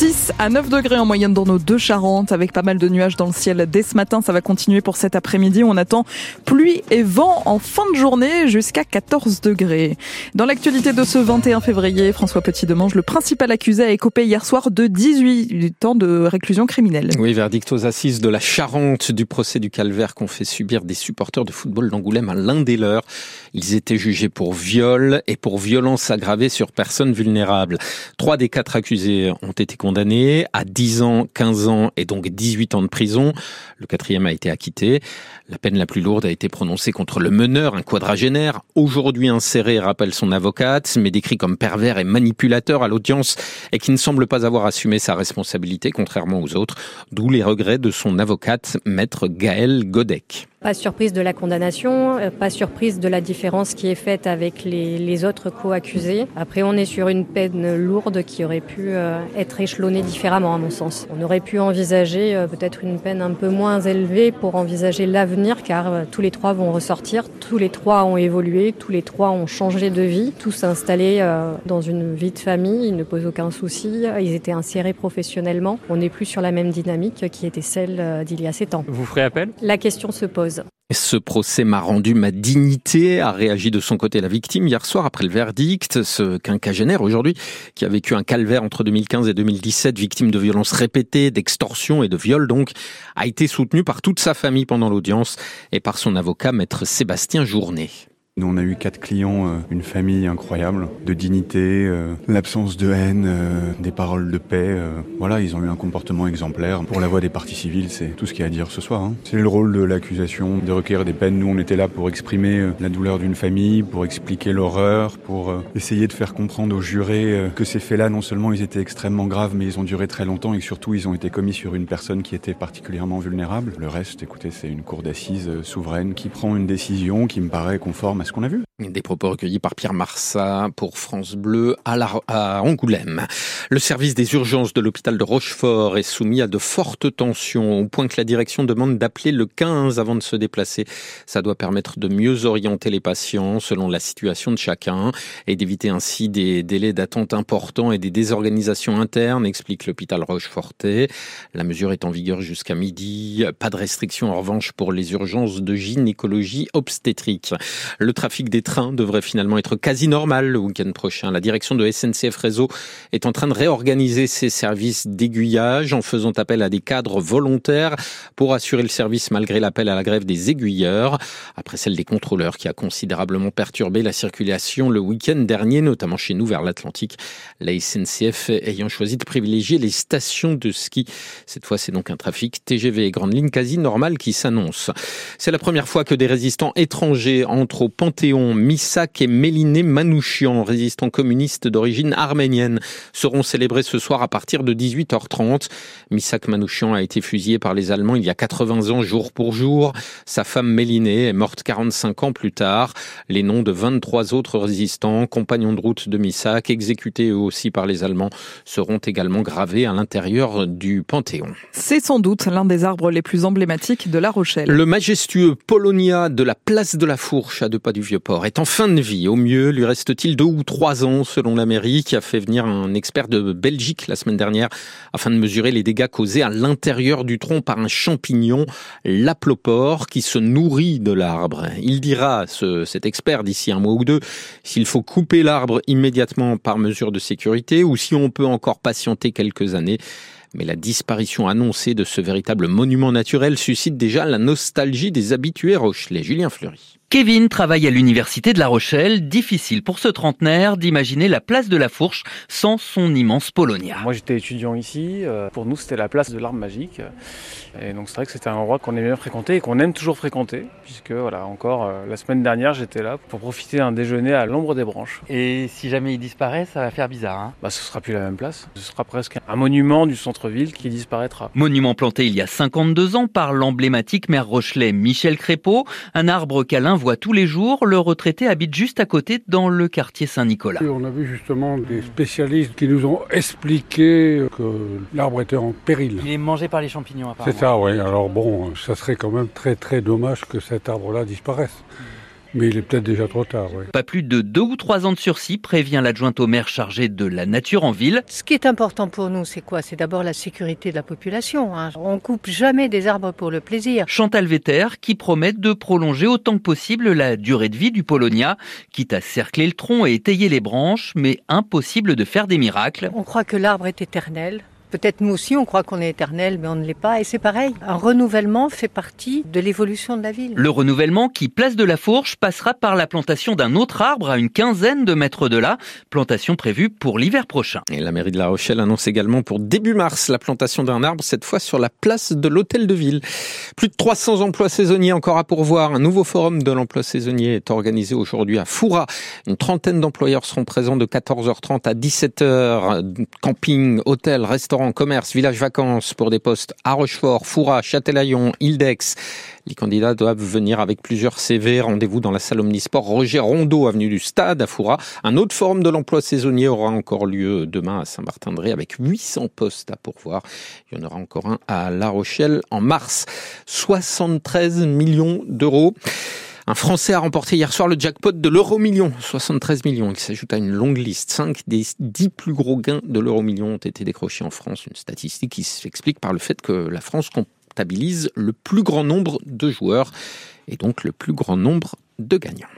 6 à 9 degrés en moyenne dans nos deux Charentes, avec pas mal de nuages dans le ciel dès ce matin. Ça va continuer pour cet après-midi. On attend pluie et vent en fin de journée jusqu'à 14 degrés. Dans l'actualité de ce 21 février, François Petit-Demange, le principal accusé, a écopé hier soir de 18 ans de réclusion criminelle. Oui, verdict aux assises de la Charente du procès du calvaire qu'ont fait subir des supporters de football d'Angoulême à l'un des leurs. Ils étaient jugés pour viol et pour violence aggravée sur personnes vulnérables. Trois des quatre accusés ont été condamnés à 10 ans, 15 ans et donc 18 ans de prison. Le quatrième a été acquitté. La peine la plus lourde a été prononcée contre le meneur, un quadragénaire, aujourd'hui inséré, rappelle son avocate, mais décrit comme pervers et manipulateur à l'audience et qui ne semble pas avoir assumé sa responsabilité, contrairement aux autres, d'où les regrets de son avocate, maître Gaël Godec. Pas surprise de la condamnation, euh, pas surprise de la différence qui est faite avec les, les autres co-accusés. Après, on est sur une peine lourde qui aurait pu euh, être échelonnée différemment, à mon sens. On aurait pu envisager euh, peut-être une peine un peu moins élevée pour envisager l'avenir, car tous les trois vont ressortir, tous les trois ont évolué, tous les trois ont changé de vie, tous installés dans une vie de famille, ils ne posent aucun souci, ils étaient insérés professionnellement. On n'est plus sur la même dynamique qui était celle d'il y a sept ans. Vous ferez appel? La question se pose. Ce procès m'a rendu ma dignité, a réagi de son côté la victime hier soir après le verdict. Ce quinquagénaire aujourd'hui, qui a vécu un calvaire entre 2015 et 2017, victime de violences répétées, d'extorsion et de viol donc, a été soutenu par toute sa famille pendant l'audience et par son avocat, maître Sébastien Journet. Nous, on a eu quatre clients, euh, une famille incroyable, de dignité, euh, l'absence de haine, euh, des paroles de paix. Voilà, ils ont eu un comportement exemplaire. Pour la voix des parties civiles, c'est tout ce qu'il y a à dire ce soir. Hein. C'est le rôle de l'accusation de requérir des peines. Nous, on était là pour exprimer la douleur d'une famille, pour expliquer l'horreur, pour essayer de faire comprendre aux jurés que ces faits-là, non seulement ils étaient extrêmement graves, mais ils ont duré très longtemps et que surtout ils ont été commis sur une personne qui était particulièrement vulnérable. Le reste, écoutez, c'est une cour d'assises souveraine qui prend une décision qui me paraît conforme à qu'on a vu. Des propos recueillis par Pierre Marsat pour France Bleu à, Angoulême. Le service des urgences de l'hôpital de Rochefort est soumis à de fortes tensions, au point que la direction demande d'appeler le 15 avant de se déplacer. Ça doit permettre de mieux orienter les patients selon la situation de chacun et d'éviter ainsi des délais d'attente importants et des désorganisations internes, explique l'hôpital Rochefortais. La mesure est en vigueur jusqu'à midi. Pas de restriction en revanche pour les urgences de gynécologie obstétrique. Le trafic des trains devrait finalement être quasi normal le week-end prochain. La direction de SNCF Réseau est en train de réorganiser ses services d'aiguillage en faisant appel à des cadres volontaires pour assurer le service malgré l'appel à la grève des aiguilleurs. Après celle des contrôleurs qui a considérablement perturbé la circulation le week-end dernier, notamment chez nous vers l'Atlantique. La SNCF ayant choisi de privilégier les stations de ski. Cette fois, c'est donc un trafic TGV et grande ligne quasi normal qui s'annonce. C'est la première fois que des résistants étrangers entrent au Panthéon, Misak et Méliné Manouchian, résistants communistes d'origine arménienne, seront célébrés ce soir à partir de 18h30. Misak Manouchian a été fusillé par les Allemands il y a 80 ans jour pour jour. Sa femme Méliné est morte 45 ans plus tard. Les noms de 23 autres résistants, compagnons de route de Misak, exécutés eux aussi par les Allemands, seront également gravés à l'intérieur du Panthéon. C'est sans doute l'un des arbres les plus emblématiques de La Rochelle. Le majestueux Polonia de la place de la Fourche à deux pas du Vieux-Port, est en fin de vie. Au mieux, lui reste-t-il deux ou trois ans, selon la mairie, qui a fait venir un expert de Belgique la semaine dernière afin de mesurer les dégâts causés à l'intérieur du tronc par un champignon, l'aplopore, qui se nourrit de l'arbre. Il dira, ce, cet expert, d'ici un mois ou deux, s'il faut couper l'arbre immédiatement par mesure de sécurité ou si on peut encore patienter quelques années mais la disparition annoncée de ce véritable monument naturel suscite déjà la nostalgie des habitués rochelais. Julien Fleury. Kevin travaille à l'université de La Rochelle. Difficile pour ce trentenaire d'imaginer la place de la Fourche sans son immense Polonia. Moi j'étais étudiant ici. Euh, pour nous c'était la place de l'arbre magique. Et donc c'est vrai que c'était un endroit qu'on aimait bien fréquenter et qu'on aime toujours fréquenter. Puisque voilà, encore euh, la semaine dernière j'étais là pour profiter d'un déjeuner à l'ombre des branches. Et si jamais il disparaît, ça va faire bizarre. Hein bah ce sera plus la même place. Ce sera presque un monument du centre-ville qui disparaîtra. Monument planté il y a 52 ans par l'emblématique maire Rochelet Michel Crépeau. Un arbre câlin voit tous les jours. Le retraité habite juste à côté dans le quartier Saint-Nicolas. On a vu justement des spécialistes qui nous ont expliqué que l'arbre était en péril. Il est mangé par les champignons apparemment. C'est ça, oui. Alors bon, ça serait quand même très très dommage que cet arbre-là disparaisse. Mais il est peut-être déjà trop tard, oui. Pas plus de deux ou trois ans de sursis, prévient l'adjointe au maire chargé de la nature en ville. Ce qui est important pour nous, c'est quoi? C'est d'abord la sécurité de la population. Hein. On coupe jamais des arbres pour le plaisir. Chantal Vetter qui promet de prolonger autant que possible la durée de vie du Polonia, quitte à cercler le tronc et étayer les branches, mais impossible de faire des miracles. On croit que l'arbre est éternel. Peut-être nous aussi, on croit qu'on est éternel, mais on ne l'est pas. Et c'est pareil. Un renouvellement fait partie de l'évolution de la ville. Le renouvellement qui, place de la Fourche, passera par la plantation d'un autre arbre à une quinzaine de mètres de là. Plantation prévue pour l'hiver prochain. Et la mairie de La Rochelle annonce également pour début mars la plantation d'un arbre, cette fois sur la place de l'hôtel de ville. Plus de 300 emplois saisonniers encore à pourvoir. Un nouveau forum de l'emploi saisonnier est organisé aujourd'hui à Foura. Une trentaine d'employeurs seront présents de 14h30 à 17h. Camping, hôtel, restaurant commerce, village vacances pour des postes à Rochefort, Foura, Châtelaillon, Ildex. Les candidats doivent venir avec plusieurs CV. Rendez-vous dans la salle Omnisport Roger Rondeau, avenue du Stade à Foura. Un autre forum de l'emploi saisonnier aura encore lieu demain à Saint-Martin-de-Ré avec 800 postes à pourvoir. Il y en aura encore un à La Rochelle en mars. 73 millions d'euros. Un Français a remporté hier soir le jackpot de l'euro million, 73 millions, qui s'ajoute à une longue liste. 5 des 10 plus gros gains de l'euro million ont été décrochés en France, une statistique qui s'explique par le fait que la France comptabilise le plus grand nombre de joueurs et donc le plus grand nombre de gagnants.